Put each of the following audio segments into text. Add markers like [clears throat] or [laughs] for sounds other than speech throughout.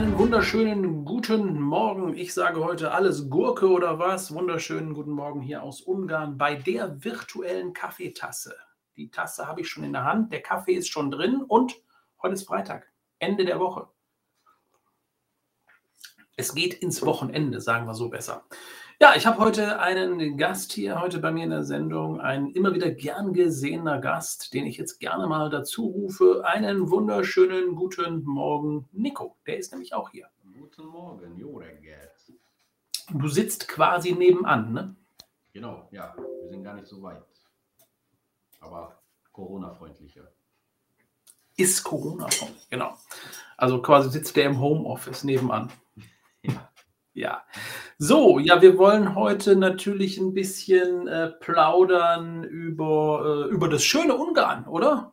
einen wunderschönen guten Morgen. Ich sage heute alles Gurke oder was. Wunderschönen guten Morgen hier aus Ungarn bei der virtuellen Kaffeetasse. Die Tasse habe ich schon in der Hand, der Kaffee ist schon drin und heute ist Freitag, Ende der Woche. Es geht ins Wochenende, sagen wir so besser. Ja, ich habe heute einen Gast hier, heute bei mir in der Sendung, ein immer wieder gern gesehener Gast, den ich jetzt gerne mal dazu rufe. Einen wunderschönen guten Morgen, Nico. Der ist nämlich auch hier. Guten Morgen, Joreg. Du sitzt quasi nebenan, ne? Genau, ja. Wir sind gar nicht so weit. Aber Corona-freundlicher. Ist Corona-freundlich, genau. Also quasi sitzt der im Homeoffice nebenan. Ja. So, ja, wir wollen heute natürlich ein bisschen äh, plaudern über, äh, über das schöne Ungarn, oder?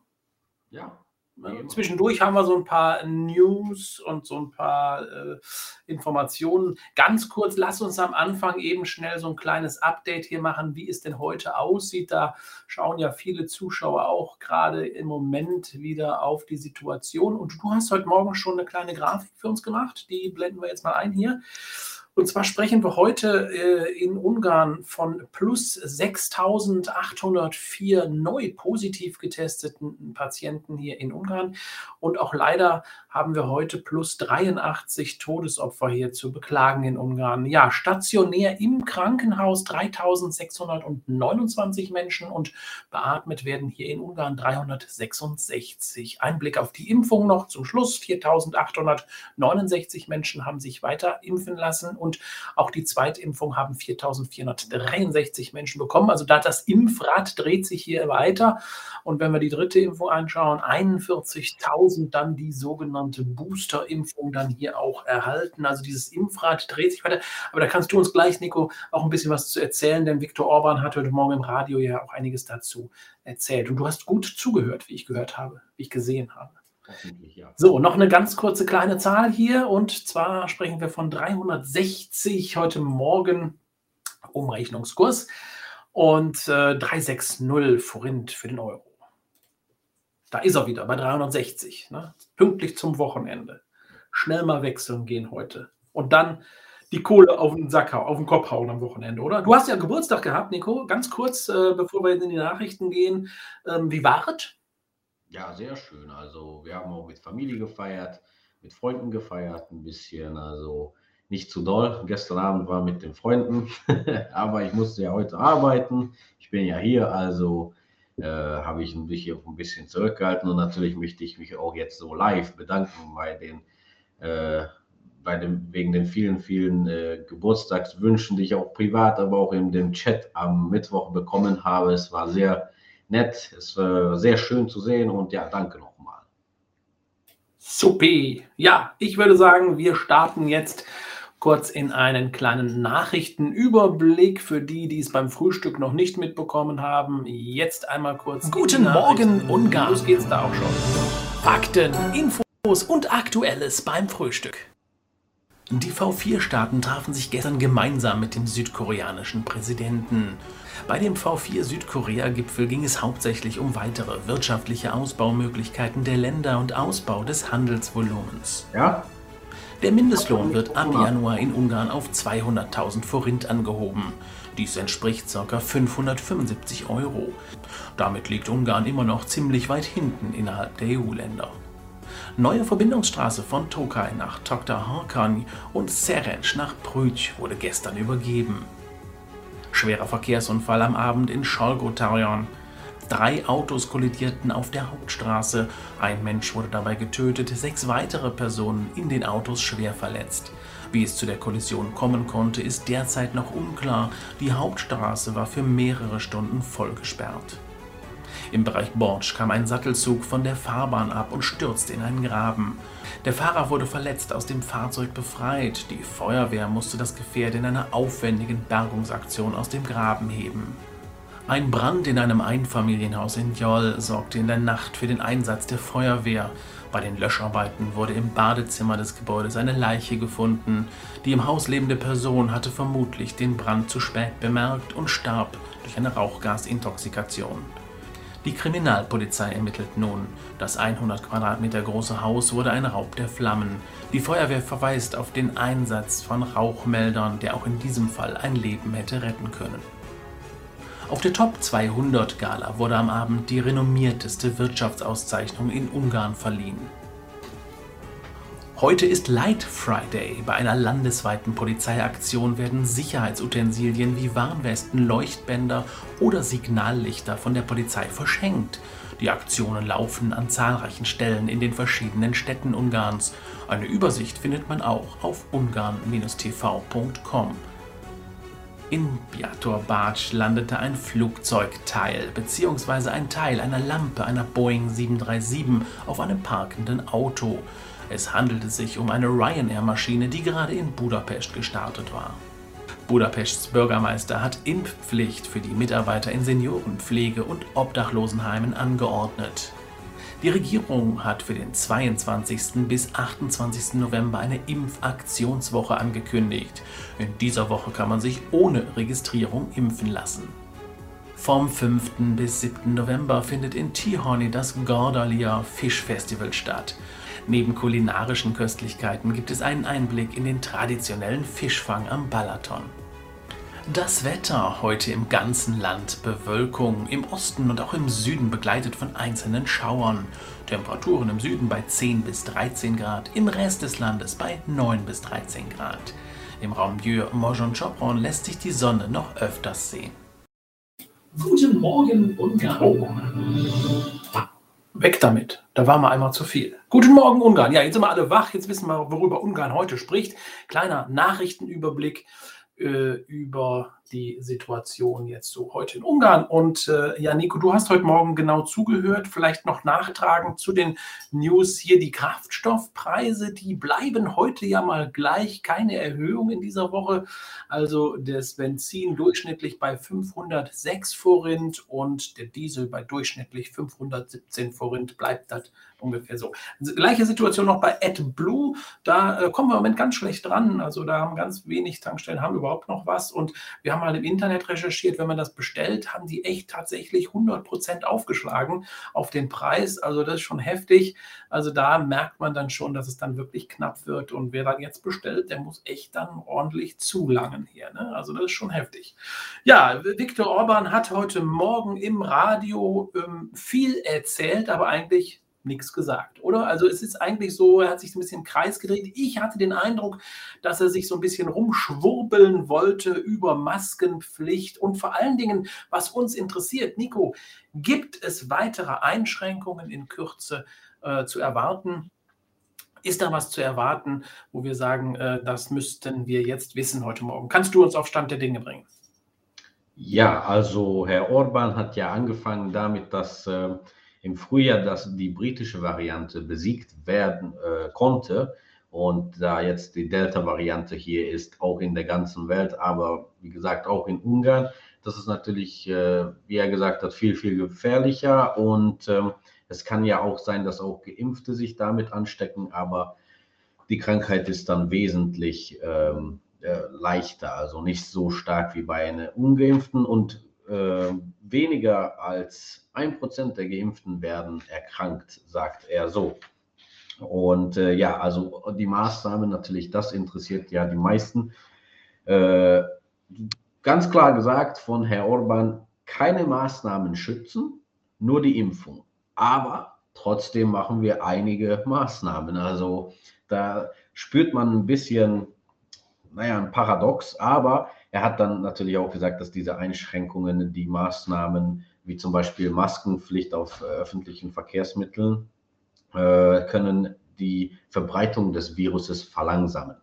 Ja. Ja, Zwischendurch haben wir so ein paar News und so ein paar äh, Informationen. Ganz kurz, lass uns am Anfang eben schnell so ein kleines Update hier machen, wie es denn heute aussieht. Da schauen ja viele Zuschauer auch gerade im Moment wieder auf die Situation. Und du hast heute Morgen schon eine kleine Grafik für uns gemacht. Die blenden wir jetzt mal ein hier. Und zwar sprechen wir heute äh, in Ungarn von plus 6.804 neu positiv getesteten Patienten hier in Ungarn. Und auch leider haben wir heute plus 83 Todesopfer hier zu beklagen in Ungarn. Ja, stationär im Krankenhaus 3.629 Menschen und beatmet werden hier in Ungarn 366. Ein Blick auf die Impfung noch zum Schluss. 4.869 Menschen haben sich weiter impfen lassen. Und und auch die Zweitimpfung haben 4.463 Menschen bekommen. Also da das Impfrad dreht sich hier weiter. Und wenn wir die dritte Impfung anschauen, 41.000 dann die sogenannte Booster-Impfung dann hier auch erhalten. Also dieses Impfrad dreht sich weiter. Aber da kannst du uns gleich, Nico, auch ein bisschen was zu erzählen, denn Viktor Orban hat heute Morgen im Radio ja auch einiges dazu erzählt. Und du hast gut zugehört, wie ich gehört habe, wie ich gesehen habe. So, noch eine ganz kurze kleine Zahl hier und zwar sprechen wir von 360 heute Morgen Umrechnungskurs und äh, 360 Forint für den Euro. Da ist er wieder bei 360, ne? pünktlich zum Wochenende. Schnell mal wechseln gehen heute und dann die Kohle auf den Sack hauen, auf den Kopf hauen am Wochenende, oder? Du hast ja Geburtstag gehabt, Nico. Ganz kurz, äh, bevor wir in die Nachrichten gehen. Ähm, wie war es? Ja, sehr schön. Also wir haben auch mit Familie gefeiert, mit Freunden gefeiert, ein bisschen. Also nicht zu doll. Gestern Abend war mit den Freunden, [laughs] aber ich musste ja heute arbeiten. Ich bin ja hier, also äh, habe ich mich hier ein bisschen zurückgehalten und natürlich möchte ich mich auch jetzt so live bedanken bei den, äh, bei dem, wegen den vielen, vielen äh, Geburtstagswünschen, die ich auch privat, aber auch in dem Chat am Mittwoch bekommen habe. Es war sehr nett. Es war sehr schön zu sehen und ja, danke nochmal. Supi. Ja, ich würde sagen, wir starten jetzt kurz in einen kleinen Nachrichtenüberblick für die, die es beim Frühstück noch nicht mitbekommen haben. Jetzt einmal kurz. Guten Morgen, Ungarn. Los geht's da auch schon. Fakten, Infos und Aktuelles beim Frühstück. Die V4-Staaten trafen sich gestern gemeinsam mit dem südkoreanischen Präsidenten. Bei dem V4 Südkorea-Gipfel ging es hauptsächlich um weitere wirtschaftliche Ausbaumöglichkeiten der Länder und Ausbau des Handelsvolumens. Ja? Der Mindestlohn wird ab Januar in Ungarn auf 200.000 Forint angehoben. Dies entspricht ca. 575 Euro. Damit liegt Ungarn immer noch ziemlich weit hinten innerhalb der EU-Länder. Neue Verbindungsstraße von Tokaj nach Dr. Harkany und Serenc nach Prüj wurde gestern übergeben. Schwerer Verkehrsunfall am Abend in Scholgotarion. Drei Autos kollidierten auf der Hauptstraße. Ein Mensch wurde dabei getötet, sechs weitere Personen in den Autos schwer verletzt. Wie es zu der Kollision kommen konnte, ist derzeit noch unklar. Die Hauptstraße war für mehrere Stunden voll gesperrt. Im Bereich Borsch kam ein Sattelzug von der Fahrbahn ab und stürzte in einen Graben. Der Fahrer wurde verletzt aus dem Fahrzeug befreit. Die Feuerwehr musste das Gefährt in einer aufwendigen Bergungsaktion aus dem Graben heben. Ein Brand in einem Einfamilienhaus in Joll sorgte in der Nacht für den Einsatz der Feuerwehr. Bei den Löscharbeiten wurde im Badezimmer des Gebäudes eine Leiche gefunden. Die im Haus lebende Person hatte vermutlich den Brand zu spät bemerkt und starb durch eine Rauchgasintoxikation. Die Kriminalpolizei ermittelt nun. Das 100 Quadratmeter große Haus wurde ein Raub der Flammen. Die Feuerwehr verweist auf den Einsatz von Rauchmeldern, der auch in diesem Fall ein Leben hätte retten können. Auf der Top 200 Gala wurde am Abend die renommierteste Wirtschaftsauszeichnung in Ungarn verliehen. Heute ist Light Friday. Bei einer landesweiten Polizeiaktion werden Sicherheitsutensilien wie Warnwesten, Leuchtbänder oder Signallichter von der Polizei verschenkt. Die Aktionen laufen an zahlreichen Stellen in den verschiedenen Städten Ungarns. Eine Übersicht findet man auch auf ungarn-tv.com. In Biator Bartsch landete ein Flugzeugteil bzw. ein Teil einer Lampe einer Boeing 737 auf einem parkenden Auto. Es handelte sich um eine Ryanair-Maschine, die gerade in Budapest gestartet war. Budapests Bürgermeister hat Impfpflicht für die Mitarbeiter in Seniorenpflege und Obdachlosenheimen angeordnet. Die Regierung hat für den 22. bis 28. November eine Impfaktionswoche angekündigt. In dieser Woche kann man sich ohne Registrierung impfen lassen. Vom 5. bis 7. November findet in Tihorny das Gordalia Fischfestival statt. Neben kulinarischen Köstlichkeiten gibt es einen Einblick in den traditionellen Fischfang am Balaton. Das Wetter heute im ganzen Land Bewölkung, im Osten und auch im Süden begleitet von einzelnen Schauern. Temperaturen im Süden bei 10 bis 13 Grad, im Rest des Landes bei 9 bis 13 Grad. Im Raum Dieu, Mojon lässt sich die Sonne noch öfters sehen. Guten Morgen, Ungarn. Weg damit. Da war mal einmal zu viel. Guten Morgen, Ungarn. Ja, jetzt sind wir alle wach. Jetzt wissen wir, worüber Ungarn heute spricht. Kleiner Nachrichtenüberblick äh, über die Situation jetzt so heute in Ungarn. Und äh, ja, Nico, du hast heute Morgen genau zugehört. Vielleicht noch nachtragen zu den News hier. Die Kraftstoffpreise, die bleiben heute ja mal gleich. Keine Erhöhung in dieser Woche. Also das Benzin durchschnittlich bei 506 Forint und der Diesel bei durchschnittlich 517 Forint bleibt das ungefähr so. Gleiche Situation noch bei AdBlue. Da äh, kommen wir im Moment ganz schlecht dran. Also da haben ganz wenig Tankstellen haben überhaupt noch was. Und wir haben mal im Internet recherchiert, wenn man das bestellt, haben die echt tatsächlich 100 Prozent aufgeschlagen auf den Preis. Also das ist schon heftig. Also da merkt man dann schon, dass es dann wirklich knapp wird. Und wer dann jetzt bestellt, der muss echt dann ordentlich zulangen hier. Ne? Also das ist schon heftig. Ja, Viktor Orban hat heute Morgen im Radio ähm, viel erzählt, aber eigentlich nichts gesagt, oder? Also es ist eigentlich so, er hat sich ein bisschen im Kreis gedreht. Ich hatte den Eindruck, dass er sich so ein bisschen rumschwurbeln wollte über Maskenpflicht und vor allen Dingen, was uns interessiert, Nico, gibt es weitere Einschränkungen in Kürze äh, zu erwarten? Ist da was zu erwarten, wo wir sagen, äh, das müssten wir jetzt wissen heute Morgen? Kannst du uns auf Stand der Dinge bringen? Ja, also Herr Orban hat ja angefangen damit, dass äh, im Frühjahr, dass die britische Variante besiegt werden äh, konnte. Und da jetzt die Delta-Variante hier ist, auch in der ganzen Welt, aber wie gesagt auch in Ungarn, das ist natürlich, äh, wie er gesagt hat, viel, viel gefährlicher. Und ähm, es kann ja auch sein, dass auch Geimpfte sich damit anstecken, aber die Krankheit ist dann wesentlich ähm, äh, leichter, also nicht so stark wie bei einer Ungeimpften. Und äh, weniger als ein Prozent der Geimpften werden erkrankt, sagt er so. Und äh, ja, also die Maßnahmen natürlich, das interessiert ja die meisten. Äh, ganz klar gesagt von Herr Orban, keine Maßnahmen schützen, nur die Impfung. Aber trotzdem machen wir einige Maßnahmen. Also da spürt man ein bisschen, naja, ein Paradox, aber er hat dann natürlich auch gesagt, dass diese Einschränkungen, die Maßnahmen, wie zum Beispiel Maskenpflicht auf äh, öffentlichen Verkehrsmitteln, äh, können die Verbreitung des Viruses verlangsamen.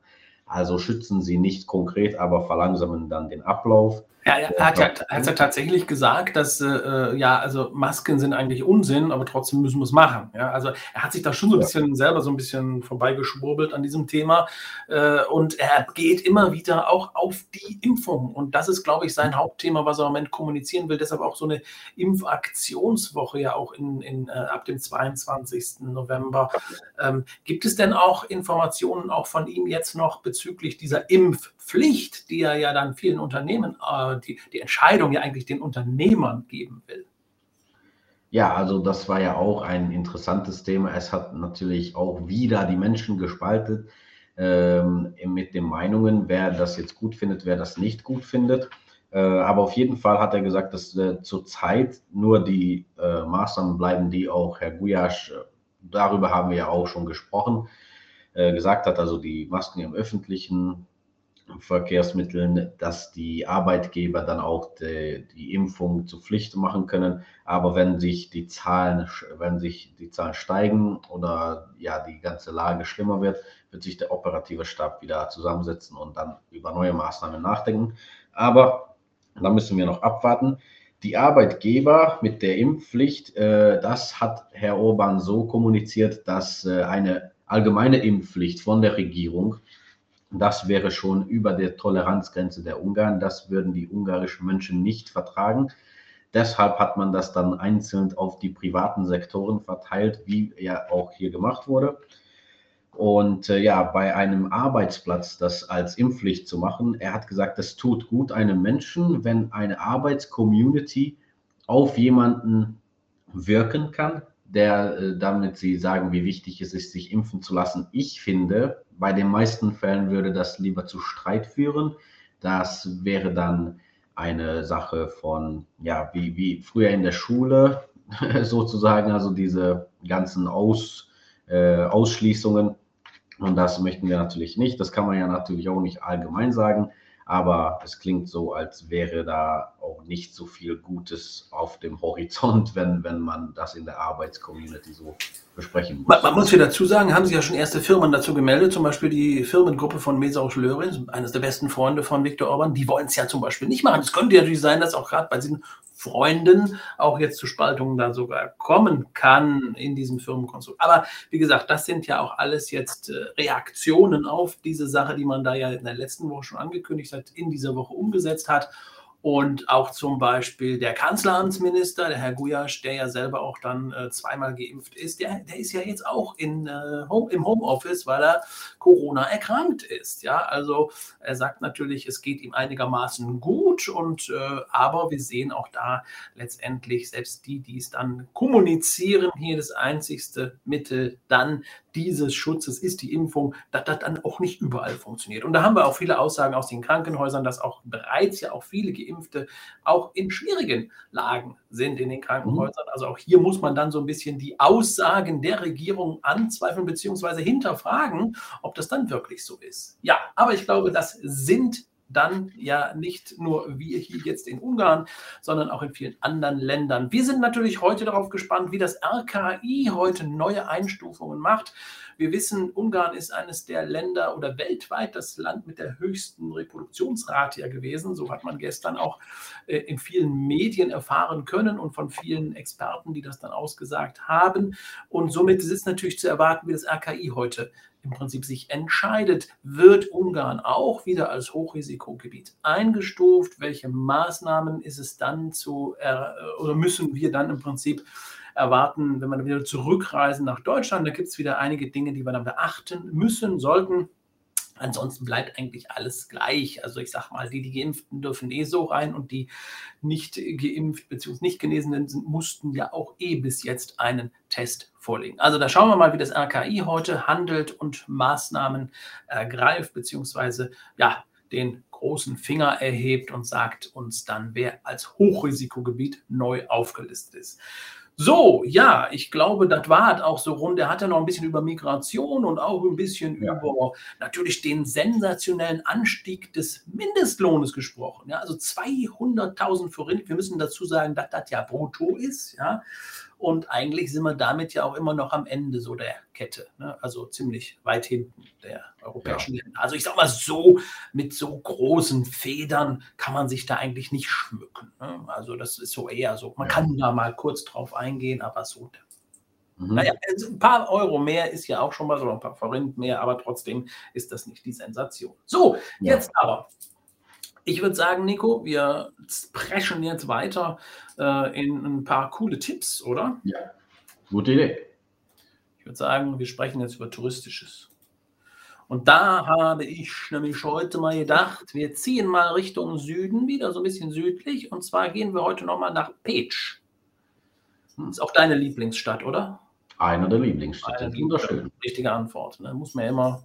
Also schützen sie nicht konkret, aber verlangsamen dann den Ablauf. Ja, er hat ja, er hat ja tatsächlich gesagt, dass äh, äh, ja, also Masken sind eigentlich Unsinn, aber trotzdem müssen wir es machen. Ja, also er hat sich da schon so ein bisschen ja. selber so ein bisschen vorbeigeschwurbelt an diesem Thema äh, und er geht immer wieder auch auf die Impfung und das ist, glaube ich, sein Hauptthema, was er im Moment kommunizieren will. Deshalb auch so eine Impfaktionswoche ja auch in, in äh, ab dem 22. November. Ähm, gibt es denn auch Informationen auch von ihm jetzt noch bezüglich dieser Impfpflicht, die er ja dann vielen Unternehmen äh, die, die Entscheidung ja eigentlich den Unternehmern geben will. Ja, also das war ja auch ein interessantes Thema. Es hat natürlich auch wieder die Menschen gespaltet ähm, mit den Meinungen, wer das jetzt gut findet, wer das nicht gut findet. Äh, aber auf jeden Fall hat er gesagt, dass äh, zurzeit nur die äh, Maßnahmen bleiben, die auch Herr Guyasch, äh, darüber haben wir ja auch schon gesprochen, äh, gesagt hat, also die Masken im öffentlichen Verkehrsmitteln, dass die Arbeitgeber dann auch die, die, Impfung zur Pflicht machen können. Aber wenn sich die Zahlen, wenn sich die Zahlen steigen oder ja die ganze Lage schlimmer wird, wird sich der operative Stab wieder zusammensetzen und dann über neue Maßnahmen nachdenken. Aber da müssen wir noch abwarten. Die Arbeitgeber mit der Impfpflicht, äh, das hat Herr Orban so kommuniziert, dass äh, eine allgemeine Impfpflicht von der Regierung das wäre schon über der Toleranzgrenze der Ungarn. Das würden die ungarischen Menschen nicht vertragen. Deshalb hat man das dann einzeln auf die privaten Sektoren verteilt, wie ja auch hier gemacht wurde. Und äh, ja, bei einem Arbeitsplatz das als Impfpflicht zu machen, er hat gesagt, es tut gut einem Menschen, wenn eine Arbeitscommunity auf jemanden wirken kann, der, äh, damit sie sagen, wie wichtig es ist, sich impfen zu lassen. Ich finde, bei den meisten Fällen würde das lieber zu Streit führen. Das wäre dann eine Sache von, ja, wie, wie früher in der Schule [laughs] sozusagen, also diese ganzen Aus, äh, Ausschließungen. Und das möchten wir natürlich nicht. Das kann man ja natürlich auch nicht allgemein sagen. Aber es klingt so, als wäre da auch nicht so viel Gutes auf dem [laughs] Horizont, wenn, wenn man das in der Arbeitscommunity so besprechen muss. Man, man muss hier dazu sagen, haben sich ja schon erste Firmen dazu gemeldet, zum Beispiel die Firmengruppe von Mesausch Lörin, eines der besten Freunde von Viktor Orban, die wollen es ja zum Beispiel nicht machen. Es könnte ja natürlich sein, dass auch gerade bei diesen Freunden auch jetzt zu Spaltungen da sogar kommen kann in diesem Firmenkonstrukt. Aber wie gesagt, das sind ja auch alles jetzt äh, Reaktionen auf diese Sache, die man da ja in der letzten Woche schon angekündigt hat, in dieser Woche umgesetzt hat. Und auch zum Beispiel der Kanzleramtsminister, der Herr Guyasch, der ja selber auch dann äh, zweimal geimpft ist, der, der ist ja jetzt auch in, äh, Home, im Homeoffice, weil er Corona erkrankt ist. Ja, also er sagt natürlich, es geht ihm einigermaßen gut, und äh, aber wir sehen auch da letztendlich, selbst die, die es dann kommunizieren, hier das einzigste Mittel dann dieses Schutzes ist die Impfung, dass das dann auch nicht überall funktioniert. Und da haben wir auch viele Aussagen aus den Krankenhäusern, dass auch bereits ja auch viele Geimpfte auch in schwierigen Lagen sind in den Krankenhäusern. Also auch hier muss man dann so ein bisschen die Aussagen der Regierung anzweifeln bzw. hinterfragen, ob das dann wirklich so ist. Ja, aber ich glaube, das sind dann ja nicht nur wir hier jetzt in Ungarn, sondern auch in vielen anderen Ländern. Wir sind natürlich heute darauf gespannt, wie das RKI heute neue Einstufungen macht. Wir wissen, Ungarn ist eines der Länder oder weltweit das Land mit der höchsten Reproduktionsrate ja gewesen. So hat man gestern auch äh, in vielen Medien erfahren können und von vielen Experten, die das dann ausgesagt haben. Und somit ist es natürlich zu erwarten, wie das RKI heute im Prinzip sich entscheidet, wird Ungarn auch wieder als Hochrisikogebiet eingestuft? Welche Maßnahmen ist es dann zu oder müssen wir dann im Prinzip erwarten, wenn wir wieder zurückreisen nach Deutschland? Da gibt es wieder einige Dinge, die wir dann beachten müssen, sollten. Ansonsten bleibt eigentlich alles gleich. Also ich sage mal, die, die Geimpften dürfen eh so rein und die nicht geimpft bzw. nicht Genesenen sind, mussten ja auch eh bis jetzt einen Test vorlegen. Also da schauen wir mal, wie das RKI heute handelt und Maßnahmen ergreift beziehungsweise ja den großen Finger erhebt und sagt uns dann, wer als Hochrisikogebiet neu aufgelistet ist. So, ja, ich glaube, das war auch so rund. Er hat ja noch ein bisschen über Migration und auch ein bisschen ja. über natürlich den sensationellen Anstieg des Mindestlohnes gesprochen. Ja, also 200.000 Forint. Wir müssen dazu sagen, dass das ja brutto ist. Ja, und eigentlich sind wir damit ja auch immer noch am Ende so der Kette. Ne? Also ziemlich weit hinten der europäischen ja. Länder. Also ich sag mal so, mit so großen Federn kann man sich da eigentlich nicht schmücken. Ne? Also das ist so eher so. Man ja. kann da mal kurz drauf eingehen, aber so. Mhm. Naja, ein paar Euro mehr ist ja auch schon mal so, ein paar Forint mehr, aber trotzdem ist das nicht die Sensation. So, ja. jetzt aber ich würde sagen, Nico, wir preschen jetzt weiter äh, in ein paar coole Tipps, oder? Ja, gute Idee. Ich würde sagen, wir sprechen jetzt über Touristisches. Und da habe ich nämlich heute mal gedacht, wir ziehen mal Richtung Süden, wieder so ein bisschen südlich. Und zwar gehen wir heute nochmal nach Pech. Hm. Ist auch deine Lieblingsstadt, oder? Einer der Lieblingsstädte. Wunderschön. Richtige Antwort. Da ne? muss man ja immer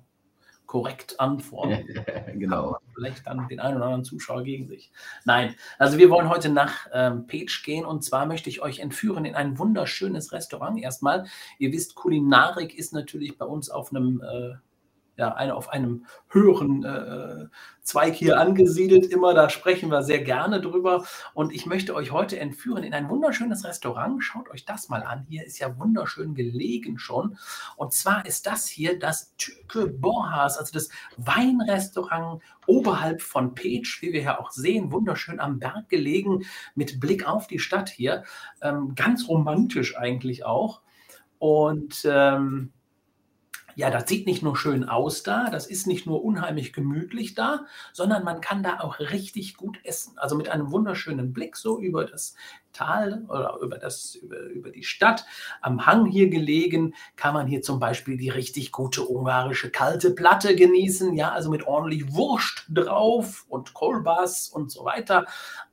korrekt antworten. [laughs] genau. Vielleicht dann den einen oder anderen Zuschauer gegen sich. Nein, also wir wollen heute nach ähm, Page gehen und zwar möchte ich euch entführen in ein wunderschönes Restaurant erstmal. Ihr wisst, Kulinarik ist natürlich bei uns auf einem äh, ja, eine, auf einem höheren äh, Zweig hier angesiedelt. Immer, da sprechen wir sehr gerne drüber. Und ich möchte euch heute entführen in ein wunderschönes Restaurant. Schaut euch das mal an. Hier ist ja wunderschön gelegen schon. Und zwar ist das hier das Tüke Borhas, also das Weinrestaurant oberhalb von Page, wie wir ja auch sehen, wunderschön am Berg gelegen, mit Blick auf die Stadt hier. Ähm, ganz romantisch eigentlich auch. Und ähm, ja, das sieht nicht nur schön aus da, das ist nicht nur unheimlich gemütlich da, sondern man kann da auch richtig gut essen. Also mit einem wunderschönen Blick so über das Tal oder über, das, über, über die Stadt. Am Hang hier gelegen kann man hier zum Beispiel die richtig gute ungarische kalte Platte genießen. Ja, also mit ordentlich Wurst drauf und Kolbas und so weiter.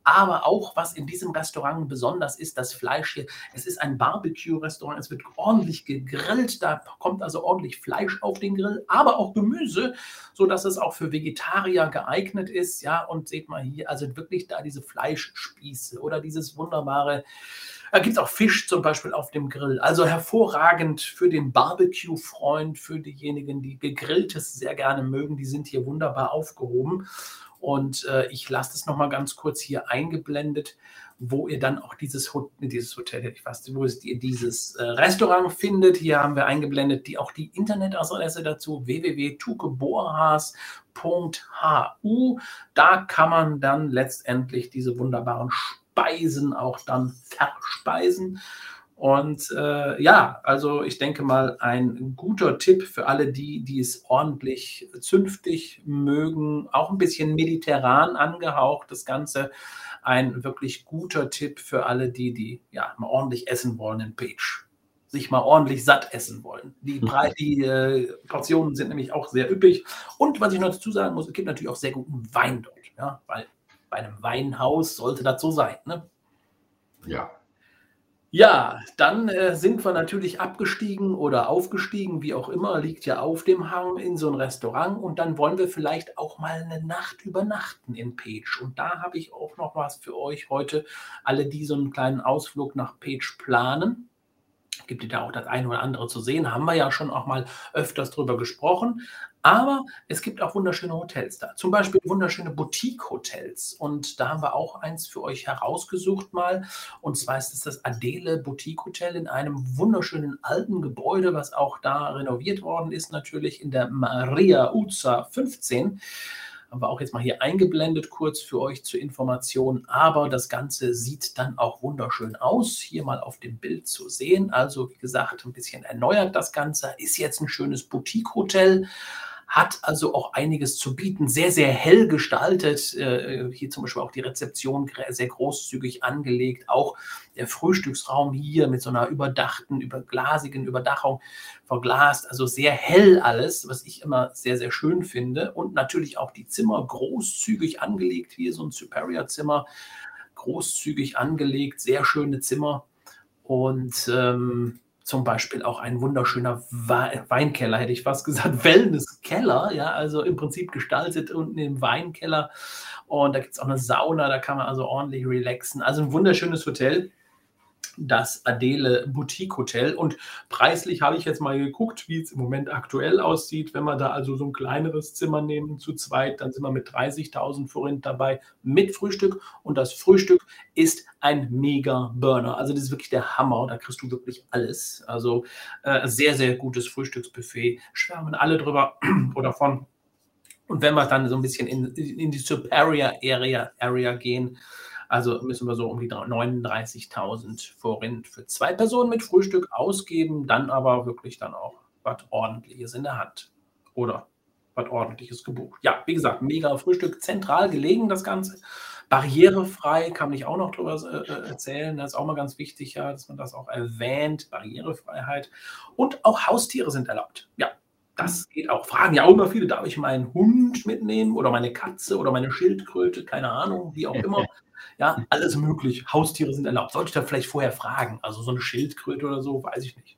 Aber auch, was in diesem Restaurant besonders ist, das Fleisch hier. Es ist ein Barbecue-Restaurant. Es wird ordentlich gegrillt. Da kommt also ordentlich Fleisch auf den Grill, aber auch Gemüse, sodass es auch für Vegetarier geeignet ist. Ja, und seht mal hier, also wirklich da diese Fleischspieße oder dieses wunderbare wunderbare. Da gibt es auch Fisch zum Beispiel auf dem Grill. Also hervorragend für den Barbecue-Freund, für diejenigen, die Gegrilltes sehr gerne mögen. Die sind hier wunderbar aufgehoben. Und äh, ich lasse das nochmal ganz kurz hier eingeblendet, wo ihr dann auch dieses, dieses Hotel, ich fast, wo ihr dieses äh, Restaurant findet. Hier haben wir eingeblendet die, auch die Internetadresse dazu, www.tukebohrhas.hu. Da kann man dann letztendlich diese wunderbaren Speisen auch dann verspeisen. Und äh, ja, also ich denke mal, ein guter Tipp für alle die, die es ordentlich zünftig mögen, auch ein bisschen mediterran angehaucht, das Ganze. Ein wirklich guter Tipp für alle die, die ja mal ordentlich essen wollen in Page. Sich mal ordentlich satt essen wollen. Die, [laughs] die äh, Portionen sind nämlich auch sehr üppig. Und was ich noch dazu sagen muss, es gibt natürlich auch sehr guten Wein dort. Ja, weil bei einem Weinhaus sollte das so sein. Ne? Ja. Ja, dann äh, sind wir natürlich abgestiegen oder aufgestiegen, wie auch immer, liegt ja auf dem Hang in so ein Restaurant und dann wollen wir vielleicht auch mal eine Nacht übernachten in Page. Und da habe ich auch noch was für euch heute, alle, die so einen kleinen Ausflug nach Page planen gibt es da auch das eine oder andere zu sehen. Haben wir ja schon auch mal öfters drüber gesprochen. Aber es gibt auch wunderschöne Hotels da. Zum Beispiel wunderschöne Boutique-Hotels. Und da haben wir auch eins für euch herausgesucht mal. Und zwar ist es das Adele Boutique Hotel in einem wunderschönen alten Gebäude, was auch da renoviert worden ist, natürlich in der Maria Uzza 15 haben wir auch jetzt mal hier eingeblendet, kurz für euch zur Information. Aber das Ganze sieht dann auch wunderschön aus, hier mal auf dem Bild zu sehen. Also, wie gesagt, ein bisschen erneuert das Ganze. Ist jetzt ein schönes Boutique-Hotel hat also auch einiges zu bieten, sehr, sehr hell gestaltet. Äh, hier zum Beispiel auch die Rezeption sehr großzügig angelegt. Auch der Frühstücksraum hier mit so einer überdachten, überglasigen Überdachung verglast. Also sehr hell alles, was ich immer sehr, sehr schön finde. Und natürlich auch die Zimmer großzügig angelegt. Hier so ein Superior-Zimmer, großzügig angelegt, sehr schöne Zimmer. Und ähm, zum Beispiel auch ein wunderschöner Weinkeller, hätte ich fast gesagt, [laughs] Wellnesskeller, ja, also im Prinzip gestaltet unten im Weinkeller. Und da gibt es auch eine Sauna, da kann man also ordentlich relaxen. Also ein wunderschönes Hotel das Adele Boutique Hotel. Und preislich habe ich jetzt mal geguckt, wie es im Moment aktuell aussieht. Wenn wir da also so ein kleineres Zimmer nehmen zu zweit, dann sind wir mit 30.000 Forint dabei mit Frühstück. Und das Frühstück ist ein mega Burner. Also das ist wirklich der Hammer. Da kriegst du wirklich alles. Also äh, sehr, sehr gutes Frühstücksbuffet. Schwärmen alle drüber [clears throat] oder von. Und wenn wir dann so ein bisschen in, in die Superior Area, Area gehen, also müssen wir so um die 39.000 Forint für zwei Personen mit Frühstück ausgeben, dann aber wirklich dann auch was Ordentliches in der Hand. Oder was Ordentliches gebucht. Ja, wie gesagt, mega Frühstück, zentral gelegen das Ganze. Barrierefrei kann ich auch noch drüber äh, äh, erzählen. Das ist auch mal ganz wichtig, ja, dass man das auch erwähnt. Barrierefreiheit. Und auch Haustiere sind erlaubt. Ja, Das geht auch. Fragen ja auch immer viele, darf ich meinen Hund mitnehmen oder meine Katze oder meine Schildkröte, keine Ahnung, wie auch immer. [laughs] Ja, alles möglich. Haustiere sind erlaubt. Sollte ich da vielleicht vorher fragen? Also so eine Schildkröte oder so, weiß ich nicht.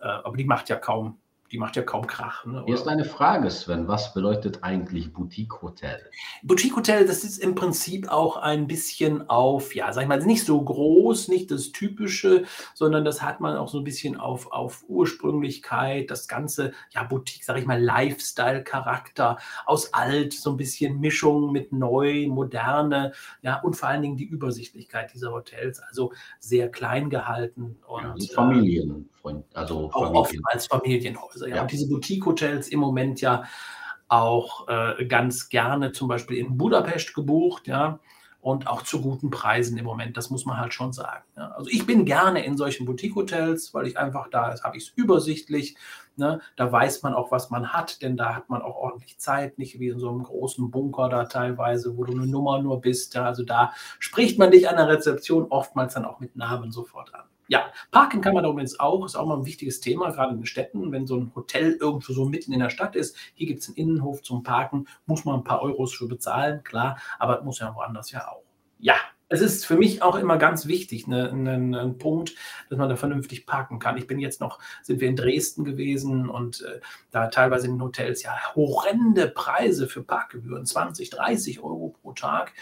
Äh, aber die macht ja kaum die macht ja kaum Krach. Ne? Hier ist eine Frage, Sven. Was bedeutet eigentlich Boutique-Hotel? Boutique-Hotel, das ist im Prinzip auch ein bisschen auf, ja, sag ich mal, nicht so groß, nicht das Typische, sondern das hat man auch so ein bisschen auf, auf Ursprünglichkeit, das ganze, ja, Boutique, sag ich mal, Lifestyle-Charakter, aus alt, so ein bisschen Mischung mit neu, moderne, ja, und vor allen Dingen die Übersichtlichkeit dieser Hotels, also sehr klein gehalten. Und, ja, also Familien. Freund, also auch Familien. oftmals Familienhäuser. Ja. ja. Und diese Boutique-Hotels im Moment ja auch äh, ganz gerne zum Beispiel in Budapest gebucht, ja, und auch zu guten Preisen im Moment, das muss man halt schon sagen. Ja. Also ich bin gerne in solchen Boutique-Hotels, weil ich einfach da habe ich es übersichtlich, ne. da weiß man auch, was man hat, denn da hat man auch ordentlich Zeit, nicht wie in so einem großen Bunker da teilweise, wo du eine Nummer nur bist. Ja. Also da spricht man dich an der Rezeption oftmals dann auch mit Namen sofort an. Ja, Parken kann man da übrigens auch, ist auch mal ein wichtiges Thema, gerade in den Städten. Wenn so ein Hotel irgendwo so mitten in der Stadt ist, hier gibt es einen Innenhof zum Parken, muss man ein paar Euros für bezahlen, klar, aber muss ja woanders ja auch. Ja, es ist für mich auch immer ganz wichtig, ne, ne, ne, ein Punkt, dass man da vernünftig parken kann. Ich bin jetzt noch, sind wir in Dresden gewesen und äh, da teilweise in den Hotels ja horrende Preise für Parkgebühren, 20, 30 Euro pro Tag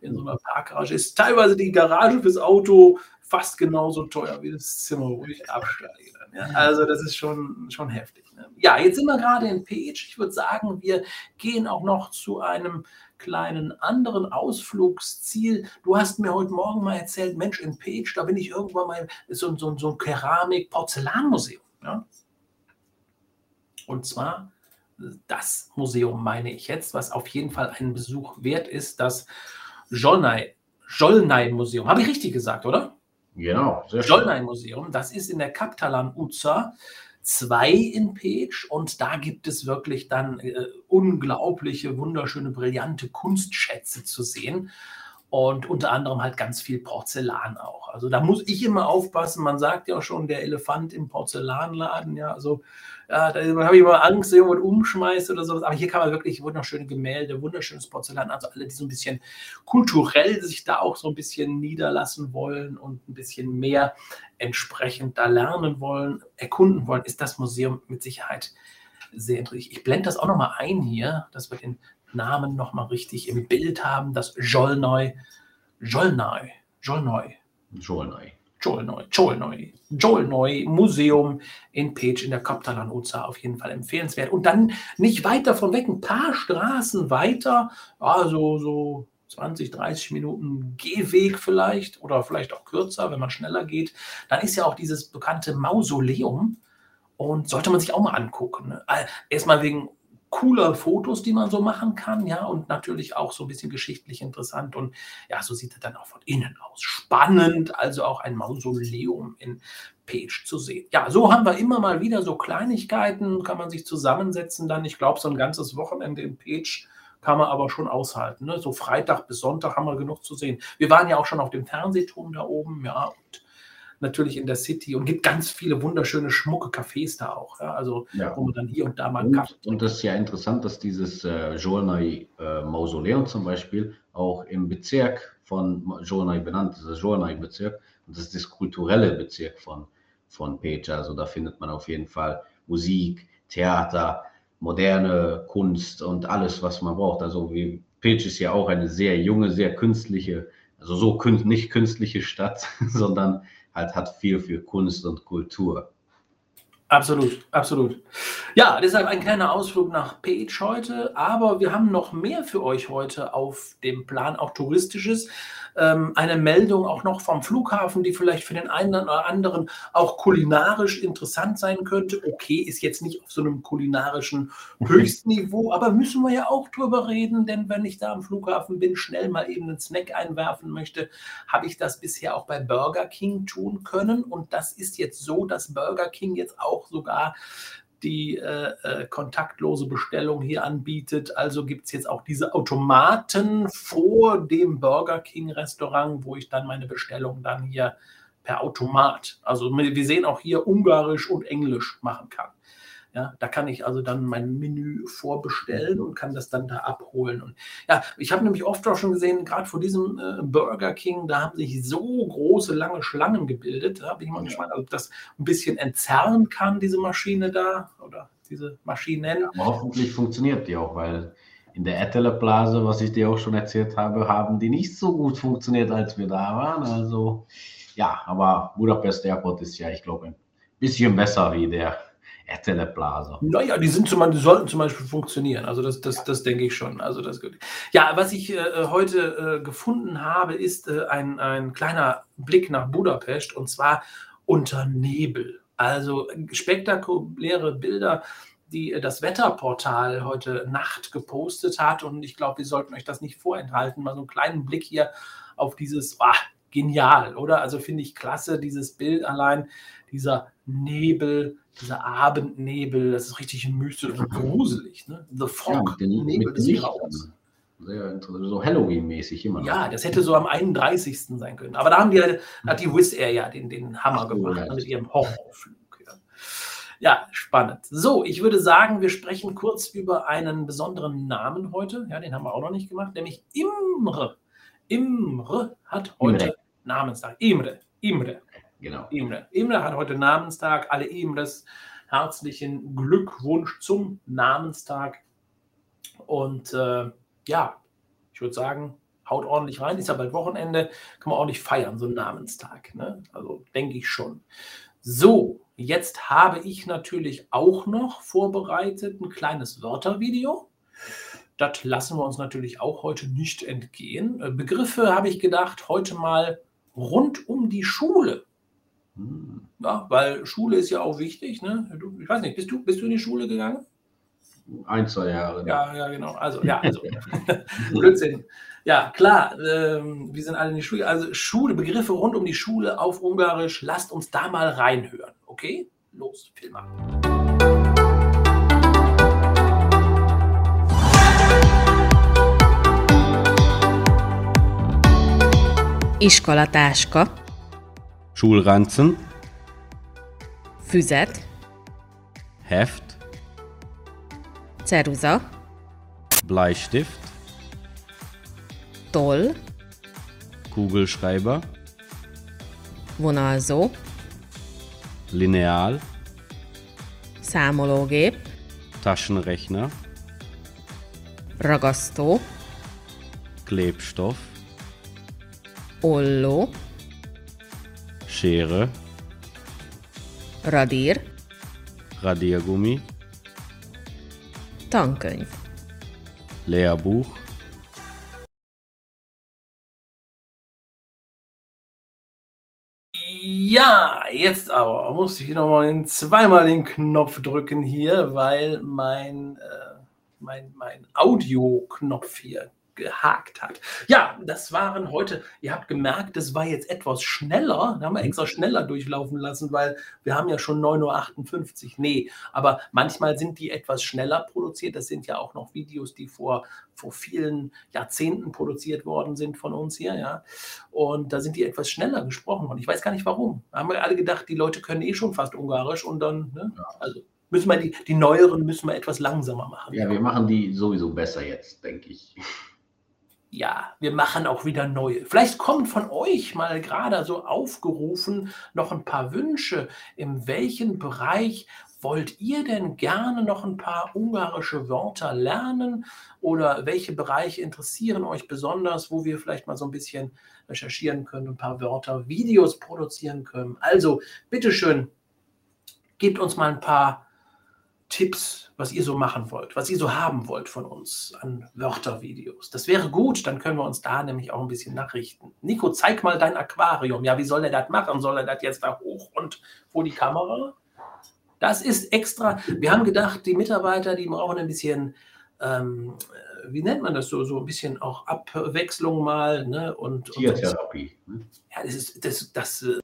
in so einer Parkgarage. Ist teilweise die Garage fürs Auto fast genauso teuer wie das Zimmer, wo ich absteige. Ja? Also das ist schon, schon heftig. Ne? Ja, jetzt sind wir gerade in Page. Ich würde sagen, wir gehen auch noch zu einem kleinen anderen Ausflugsziel. Du hast mir heute Morgen mal erzählt, Mensch, in Page, da bin ich irgendwann mal so, so, so ein Keramik-Porzellanmuseum. Ja? Und zwar das Museum meine ich jetzt, was auf jeden Fall einen Besuch wert ist, das Jolnay-Museum. Habe ich richtig gesagt, oder? Genau, sehr schön. Museum, das ist in der Kaptalan Uza 2 in Page und da gibt es wirklich dann äh, unglaubliche, wunderschöne, brillante Kunstschätze zu sehen und unter anderem halt ganz viel Porzellan auch. Also da muss ich immer aufpassen. Man sagt ja schon, der Elefant im Porzellanladen, ja, also ja, da habe ich immer Angst, irgendwas umschmeißt oder sowas. Aber hier kann man wirklich wunderschöne Gemälde, wunderschönes Porzellan, also alle, die so ein bisschen kulturell sich da auch so ein bisschen niederlassen wollen und ein bisschen mehr entsprechend da lernen wollen, erkunden wollen, ist das Museum mit Sicherheit sehr interessant. Ich blende das auch nochmal ein hier, dass wir den Namen nochmal richtig im Bild haben, das Jolnoi, Jolnoi, Jolnoi. Jolnoi. Jolnoi, Jolnoi, Jolnoi Museum in Page in der Kaptalan Oza auf jeden Fall empfehlenswert. Und dann nicht weit davon weg, ein paar Straßen weiter, also so 20, 30 Minuten Gehweg vielleicht oder vielleicht auch kürzer, wenn man schneller geht. Dann ist ja auch dieses bekannte Mausoleum und sollte man sich auch mal angucken. Ne? Erstmal wegen cooler Fotos, die man so machen kann, ja, und natürlich auch so ein bisschen geschichtlich interessant und ja, so sieht er dann auch von innen aus. Spannend, also auch ein Mausoleum in Page zu sehen. Ja, so haben wir immer mal wieder so Kleinigkeiten, kann man sich zusammensetzen dann. Ich glaube, so ein ganzes Wochenende in Page kann man aber schon aushalten. Ne? So Freitag bis Sonntag haben wir genug zu sehen. Wir waren ja auch schon auf dem Fernsehturm da oben, ja, und natürlich in der City und gibt ganz viele wunderschöne, schmucke Cafés da auch. Ja? Also, ja. wo man dann hier und da mal und, Kaffee Und das ist ja interessant, dass dieses äh, Jolnay äh, Mausoleum zum Beispiel auch im Bezirk von Jolnay benannt ist, das Jolnay-Bezirk. Und das ist das kulturelle Bezirk von, von Pecha. Also da findet man auf jeden Fall Musik, Theater, moderne Kunst und alles, was man braucht. Also wie Pech ist ja auch eine sehr junge, sehr künstliche, also so kün nicht künstliche Stadt, [laughs] sondern halt hat viel für Kunst und Kultur. Absolut, absolut. Ja, deshalb ein kleiner Ausflug nach Page heute, aber wir haben noch mehr für euch heute auf dem Plan, auch touristisches. Ähm, eine Meldung auch noch vom Flughafen, die vielleicht für den einen oder anderen auch kulinarisch interessant sein könnte. Okay, ist jetzt nicht auf so einem kulinarischen Höchstniveau, aber müssen wir ja auch drüber reden, denn wenn ich da am Flughafen bin, schnell mal eben einen Snack einwerfen möchte, habe ich das bisher auch bei Burger King tun können und das ist jetzt so, dass Burger King jetzt auch auch sogar die äh, äh, kontaktlose Bestellung hier anbietet. Also gibt es jetzt auch diese Automaten vor dem Burger King Restaurant, wo ich dann meine Bestellung dann hier per Automat, also wir sehen auch hier Ungarisch und Englisch machen kann. Ja, da kann ich also dann mein Menü vorbestellen und kann das dann da abholen. Und ja, ich habe nämlich oft auch schon gesehen, gerade vor diesem äh, Burger King, da haben sich so große, lange Schlangen gebildet. Da bin ich mal gespannt, ob das ein bisschen entzerren kann, diese Maschine da oder diese Maschinen. Ja, hoffentlich funktioniert die auch, weil in der Ettele Blase, was ich dir auch schon erzählt habe, haben die nicht so gut funktioniert, als wir da waren. Also ja, aber Budapest Airport ist ja, ich glaube, ein bisschen besser wie der Plaza. Naja, die sind zum, sollten zum Beispiel funktionieren. Also das, das, das denke ich schon. Also das Ja, was ich äh, heute äh, gefunden habe, ist äh, ein, ein kleiner Blick nach Budapest und zwar unter Nebel. Also spektakuläre Bilder, die äh, das Wetterportal heute Nacht gepostet hat. Und ich glaube, wir sollten euch das nicht vorenthalten. Mal so einen kleinen Blick hier auf dieses, oh, genial, oder? Also finde ich klasse, dieses Bild allein, dieser Nebel, dieser Abendnebel, das ist richtig mystisch und gruselig. Ne? The Fog, ja, den, Nebel des Grauens. Sehr interessant, so Halloween-mäßig immer. Ja, das hätte so am 31. sein können. Aber da haben die, hat die Wizz Air ja den, den Hammer Ach, gemacht ja. mit ihrem Horrorflug. Ja. ja, spannend. So, ich würde sagen, wir sprechen kurz über einen besonderen Namen heute. Ja, den haben wir auch noch nicht gemacht, nämlich Imre. Imre hat heute Imre. Namenstag. Imre. Imre. Genau. Imre. Imre hat heute Namenstag. Alle Imres herzlichen Glückwunsch zum Namenstag. Und äh, ja, ich würde sagen, haut ordentlich rein. Ist ja bald Wochenende. Kann man ordentlich feiern, so einen Namenstag. Ne? Also denke ich schon. So, jetzt habe ich natürlich auch noch vorbereitet ein kleines Wörtervideo. Das lassen wir uns natürlich auch heute nicht entgehen. Begriffe habe ich gedacht, heute mal rund um die Schule. Hm. Ja, weil Schule ist ja auch wichtig. Ne? Du, ich weiß nicht, bist du, bist du in die Schule gegangen? Ein, zwei Jahre. Ja, ja, genau. Also, ja, also, [laughs] Blödsinn. Ja, klar, ähm, wir sind alle in die Schule. Also, Schule, Begriffe rund um die Schule auf Ungarisch. Lasst uns da mal reinhören. Okay? Los, Film ab. Iskolatáska. Schulranzen. Füzet. Heft. Ceruza. Bleistift. Toll. Kugelschreiber. Vonalzó. Lineal. Számológép. Taschenrechner. Ragasztó. Klebstoff. Olló, Schere, Radír, Radiergummi, Tankönyv, Lehrbuch, Ja, jetzt aber muss ich nochmal zweimal den Knopf drücken hier, weil mein, äh, mein, mein Audio-Knopf hier gehakt hat. Ja, das waren heute, ihr habt gemerkt, das war jetzt etwas schneller. Da haben wir extra schneller durchlaufen lassen, weil wir haben ja schon 9.58 Uhr. Nee, aber manchmal sind die etwas schneller produziert. Das sind ja auch noch Videos, die vor, vor vielen Jahrzehnten produziert worden sind von uns hier, ja. Und da sind die etwas schneller gesprochen worden. Ich weiß gar nicht warum. Da haben wir alle gedacht, die Leute können eh schon fast Ungarisch und dann, ne? also müssen wir die, die neueren müssen wir etwas langsamer machen. Ja, wir machen die sowieso besser jetzt, denke ich ja, wir machen auch wieder neue. Vielleicht kommt von euch mal gerade so aufgerufen noch ein paar Wünsche. In welchem Bereich wollt ihr denn gerne noch ein paar ungarische Wörter lernen? Oder welche Bereiche interessieren euch besonders, wo wir vielleicht mal so ein bisschen recherchieren können, ein paar Wörter, Videos produzieren können? Also, bitteschön, gebt uns mal ein paar Tipps, was ihr so machen wollt, was ihr so haben wollt von uns an Wörtervideos. Das wäre gut, dann können wir uns da nämlich auch ein bisschen nachrichten. Nico, zeig mal dein Aquarium. Ja, wie soll er das machen? Soll er das jetzt da hoch und vor die Kamera? Das ist extra. Wir haben gedacht, die Mitarbeiter, die brauchen ein bisschen, ähm, wie nennt man das so, so ein bisschen auch Abwechslung mal. Ne? Und, Tiertherapie. Ne? Ja, das ist, das, das, äh,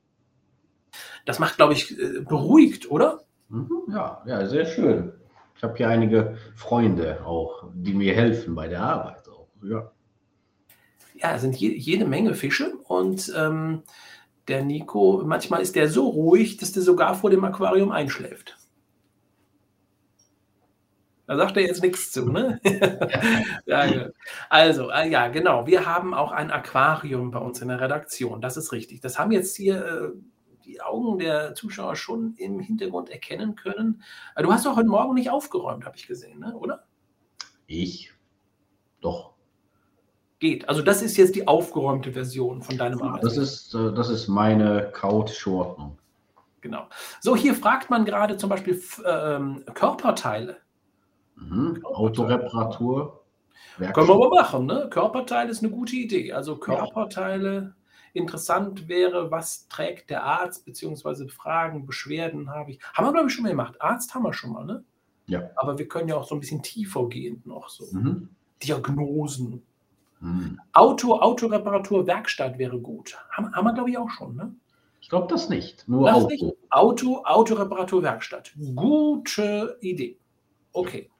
das macht, glaube ich, äh, beruhigt, oder? Mhm, ja, ja, sehr schön. Ich habe hier einige Freunde auch, die mir helfen bei der Arbeit. Auch. Ja, ja es sind je, jede Menge Fische und ähm, der Nico, manchmal ist der so ruhig, dass der sogar vor dem Aquarium einschläft. Da sagt er jetzt nichts zu, ne? [laughs] ja. Also, äh, ja, genau. Wir haben auch ein Aquarium bei uns in der Redaktion. Das ist richtig. Das haben jetzt hier äh, die Augen der Zuschauer schon im Hintergrund erkennen können. Äh, du hast doch heute Morgen nicht aufgeräumt, habe ich gesehen, ne? oder? Ich? Doch. Geht. Also, das ist jetzt die aufgeräumte Version von deinem Arbeit. Das ist, äh, das ist meine Couchordnung. Genau. So, hier fragt man gerade zum Beispiel ähm, Körperteile. Mhm. Autoreparatur. Können wir aber machen, ne? Körperteile ist eine gute Idee. Also Körperteile. Interessant wäre, was trägt der Arzt, beziehungsweise Fragen, Beschwerden habe ich. Haben wir, glaube ich, schon mal gemacht. Arzt haben wir schon mal, ne? Ja. Aber wir können ja auch so ein bisschen tiefer gehen noch so. Mhm. Diagnosen. Mhm. Auto, Autoreparatur, Werkstatt wäre gut. Haben, haben wir, glaube ich, auch schon, ne? Ich glaube das nicht. Nur das Auto. Nicht. Auto, Autoreparatur, Werkstatt. Gute Idee. Okay.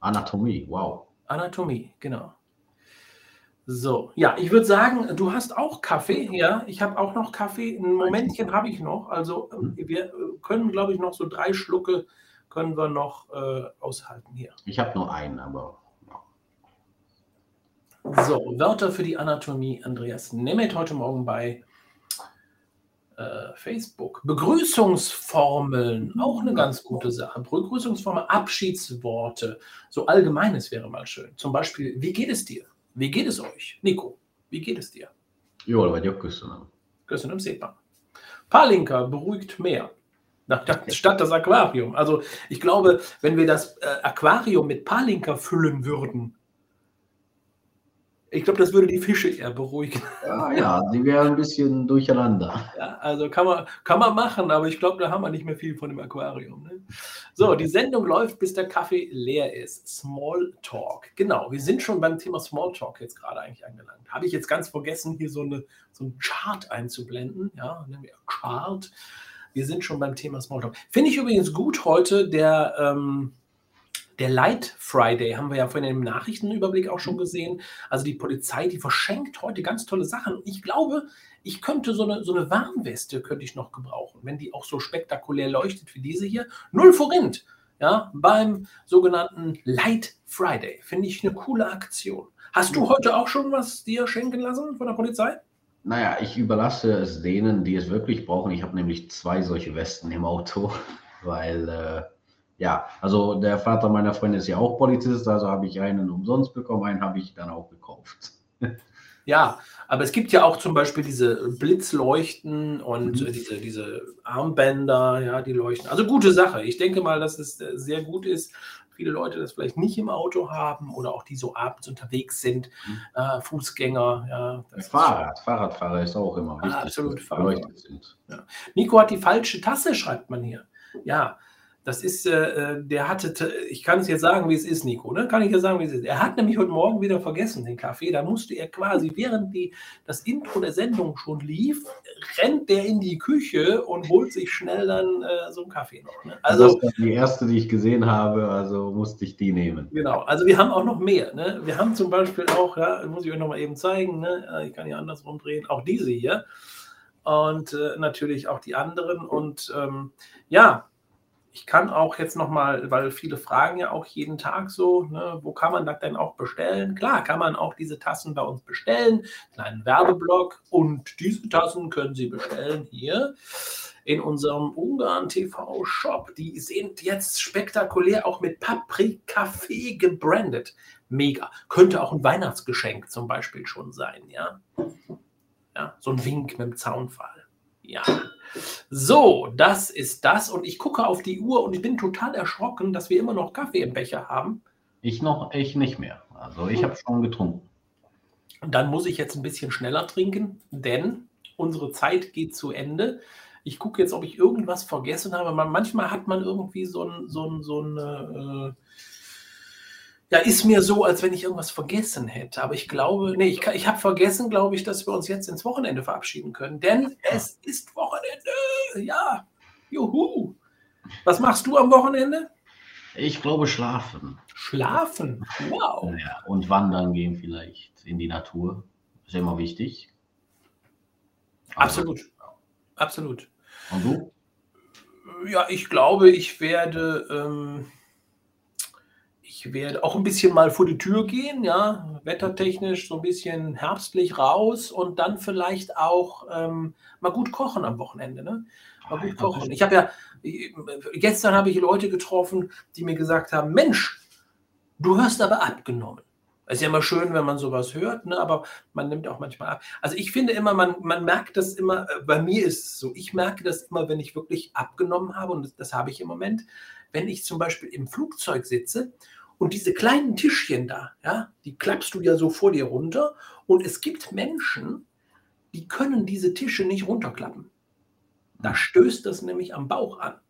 Anatomie, wow. Anatomie, genau. So, ja, ich würde sagen, du hast auch Kaffee, ja. Ich habe auch noch Kaffee. Ein Momentchen habe ich noch. Also ähm, hm. wir äh, können, glaube ich, noch so drei Schlucke können wir noch äh, aushalten hier. Ich habe nur einen, aber. So, Wörter für die Anatomie, Andreas Nemeth heute Morgen bei äh, Facebook. Begrüßungsformeln, auch eine ganz gute Sache. Begrüßungsformel, Abschiedsworte, so allgemeines wäre mal schön. Zum Beispiel, wie geht es dir? Wie geht es euch? Nico, wie geht es dir? Var jag köszönöm. Köszönöm szépen. Palinka beruhigt mehr. Statt das Aquarium. Also ich glaube, wenn wir das äh, Aquarium mit Palinka füllen würden, ich glaube, das würde die Fische eher beruhigen. [laughs] Ja, ja, die wären ein bisschen durcheinander. Ja, also kann man, kann man machen, aber ich glaube, da haben wir nicht mehr viel von dem Aquarium. Ne? So, die Sendung läuft, bis der Kaffee leer ist. Small Talk. Genau, wir sind schon beim Thema Small Talk jetzt gerade eigentlich angelangt. Habe ich jetzt ganz vergessen, hier so, eine, so einen Chart einzublenden. Ja, nennen wir Chart. Wir sind schon beim Thema Small Talk. Finde ich übrigens gut heute, der. Ähm, der Light Friday haben wir ja vorhin im Nachrichtenüberblick auch schon gesehen. Also die Polizei, die verschenkt heute ganz tolle Sachen. Und ich glaube, ich könnte so eine, so eine Warnweste könnte ich noch gebrauchen, wenn die auch so spektakulär leuchtet wie diese hier. Null Forint, ja, beim sogenannten Light Friday. Finde ich eine coole Aktion. Hast du heute auch schon was dir schenken lassen von der Polizei? Naja, ich überlasse es denen, die es wirklich brauchen. Ich habe nämlich zwei solche Westen im Auto, [laughs] weil äh, ja, also der Vater meiner Freundin ist ja auch Polizist, also habe ich einen umsonst bekommen, einen habe ich dann auch gekauft. Ja, aber es gibt ja auch zum Beispiel diese Blitzleuchten und mhm. diese, diese Armbänder, ja, die leuchten. Also gute Sache. Ich denke mal, dass es sehr gut ist. Viele Leute das vielleicht nicht im Auto haben oder auch die so abends unterwegs sind, mhm. äh, Fußgänger. Ja, Fahrrad, Fahrradfahrer ist auch immer wichtig. Absolut, Fahrrad. Sind. Ja. Nico hat die falsche Tasse, schreibt man hier. Ja, das ist, äh, äh, der hatte, ich kann es jetzt sagen, wie es ist, Nico, ne? Kann ich jetzt sagen, wie es ist. Er hat nämlich heute Morgen wieder vergessen, den Kaffee. Da musste er quasi, während die, das Intro der Sendung schon lief, rennt der in die Küche und holt sich schnell dann äh, so einen Kaffee noch. Ne? Also, das war die erste, die ich gesehen habe, also musste ich die nehmen. Genau, also wir haben auch noch mehr. Ne? Wir haben zum Beispiel auch, ja, muss ich euch nochmal eben zeigen, ne? ich kann hier andersrum drehen, auch diese hier. Und äh, natürlich auch die anderen. Und ähm, ja, ich kann auch jetzt nochmal, weil viele fragen ja auch jeden Tag so, ne, wo kann man das denn auch bestellen? Klar, kann man auch diese Tassen bei uns bestellen, kleinen Werbeblock und diese Tassen können Sie bestellen hier in unserem Ungarn TV Shop. Die sind jetzt spektakulär auch mit Paprikaffee gebrandet. Mega. Könnte auch ein Weihnachtsgeschenk zum Beispiel schon sein, ja. Ja, so ein Wink mit dem Zaunfall. Ja. So, das ist das. Und ich gucke auf die Uhr und ich bin total erschrocken, dass wir immer noch Kaffee im Becher haben. Ich noch, ich nicht mehr. Also ich habe schon getrunken. Und dann muss ich jetzt ein bisschen schneller trinken, denn unsere Zeit geht zu Ende. Ich gucke jetzt, ob ich irgendwas vergessen habe. Manchmal hat man irgendwie so ein, so ein, so ein äh, ja, ist mir so, als wenn ich irgendwas vergessen hätte. Aber ich glaube, nee, ich, ich habe vergessen, glaube ich, dass wir uns jetzt ins Wochenende verabschieden können. Denn es ist Wochenende. Ja, juhu. Was machst du am Wochenende? Ich glaube, schlafen. Schlafen? Wow. Ja, und wandern gehen vielleicht in die Natur. Ist immer wichtig. Also, Absolut. Absolut. Und du? Ja, ich glaube, ich werde. Ähm, Ich werde auch ein bisschen mal vor die Tür gehen, ja, wettertechnisch so ein bisschen herbstlich raus und dann vielleicht auch ähm, mal gut kochen am Wochenende. Ne? Mal gut kochen. Ich habe ja, gestern habe ich Leute getroffen, die mir gesagt haben, Mensch, du hast aber abgenommen. Es ist ja immer schön, wenn man sowas hört, ne? aber man nimmt auch manchmal ab. Also ich finde immer, man, man merkt das immer, äh, bei mir ist es so, ich merke das immer, wenn ich wirklich abgenommen habe, und das, das habe ich im Moment, wenn ich zum Beispiel im Flugzeug sitze und diese kleinen Tischchen da, ja, die klappst du ja so vor dir runter und es gibt Menschen, die können diese Tische nicht runterklappen. Da stößt das nämlich am Bauch an.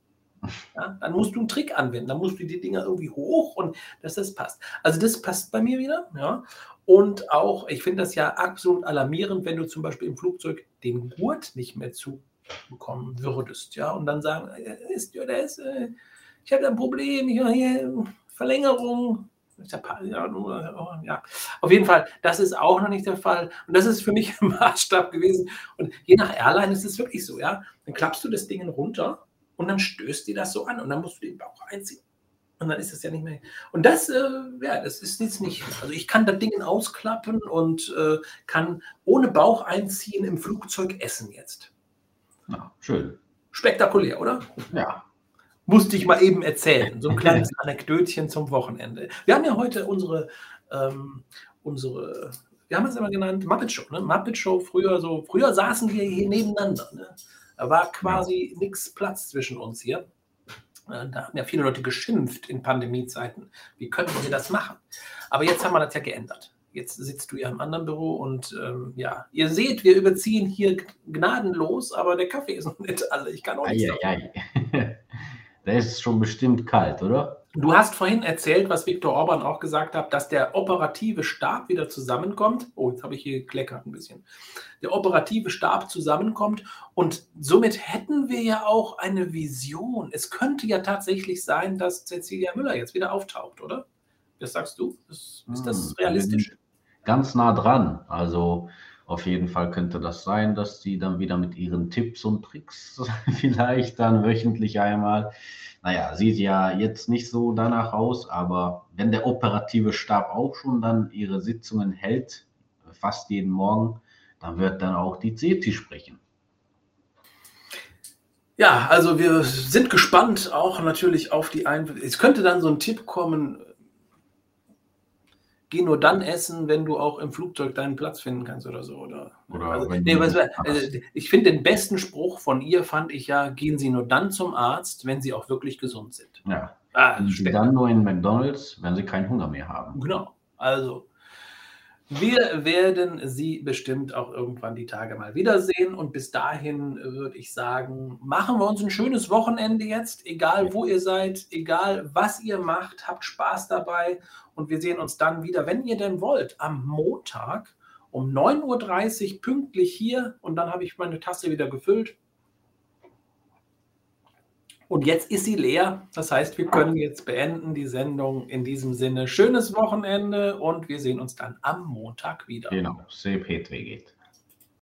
Ja, dann musst du einen Trick anwenden, dann musst du die Dinger irgendwie hoch und dass das passt. Also das passt bei mir wieder. Ja. Und auch, ich finde das ja absolut alarmierend, wenn du zum Beispiel im Flugzeug den Gurt nicht mehr zubekommen würdest. Ja, und dann sagen, äh, ist, ist, äh, ich habe ein Problem, ich hier Verlängerung. Ja, auf jeden Fall, das ist auch noch nicht der Fall. Und das ist für mich [laughs] ein Maßstab gewesen. Und je nach Airline ist es wirklich so, ja. Dann klappst du das Ding runter und dann stößt dir das so an und dann musst du den Bauch einziehen. Und dann ist es ja nicht mehr. Und das, äh, ja, das ist jetzt nicht. Also ich kann das Ding ausklappen und äh, kann ohne Bauch einziehen im Flugzeug essen jetzt. Na, schön. Spektakulär, oder? Ja. Musste ich mal eben erzählen. So ein [laughs] kleines Anekdötchen zum Wochenende. Wir haben ja heute unsere, ähm, unsere, wir haben es immer genannt, Muppet Show. Ne? Muppet Show früher so, früher saßen wir hier nebeneinander. Ne? Da war quasi nichts Platz zwischen uns hier. Äh, da haben ja viele Leute geschimpft in Pandemiezeiten. Wie können wir das machen? Aber jetzt haben wir das ja geändert. Jetzt sitzt du ja im anderen Büro und ähm, ja, ihr seht, wir überziehen hier gnadenlos, aber der Kaffee ist noch nicht alle. Ich kann auch nicht. Der ist schon bestimmt kalt, oder? Du hast vorhin erzählt, was Viktor Orban auch gesagt hat, dass der operative Stab wieder zusammenkommt. Oh, jetzt habe ich hier gekleckert ein bisschen. Der operative Stab zusammenkommt und somit hätten wir ja auch eine Vision. Es könnte ja tatsächlich sein, dass Cecilia Müller jetzt wieder auftaucht, oder? Was sagst du? Ist, ist das hm, realistisch? Ganz nah dran. Also auf jeden Fall könnte das sein, dass sie dann wieder mit ihren Tipps und Tricks [laughs] vielleicht dann wöchentlich einmal naja, sieht ja jetzt nicht so danach aus, aber wenn der operative Stab auch schon dann ihre Sitzungen hält, fast jeden Morgen, dann wird dann auch die CETI sprechen. Ja, also wir sind gespannt auch natürlich auf die Einwürfe. Es könnte dann so ein Tipp kommen, geh nur dann essen, wenn du auch im Flugzeug deinen Platz finden kannst oder so. Oder, oder also, nee, was, also, ich finde den besten Spruch von ihr fand ich ja, gehen Sie nur dann zum Arzt, wenn Sie auch wirklich gesund sind. Ja. Ah, dann nur in McDonalds, wenn Sie keinen Hunger mehr haben. Genau. Also wir werden Sie bestimmt auch irgendwann die Tage mal wiedersehen. Und bis dahin würde ich sagen, machen wir uns ein schönes Wochenende jetzt. Egal wo ihr seid, egal was ihr macht, habt Spaß dabei. Und wir sehen uns dann wieder, wenn ihr denn wollt, am Montag um 9.30 Uhr pünktlich hier. Und dann habe ich meine Tasse wieder gefüllt. Und jetzt ist sie leer. Das heißt, wir können jetzt beenden die Sendung. In diesem Sinne, schönes Wochenende und wir sehen uns dann am Montag wieder. Genau, Se Petri geht.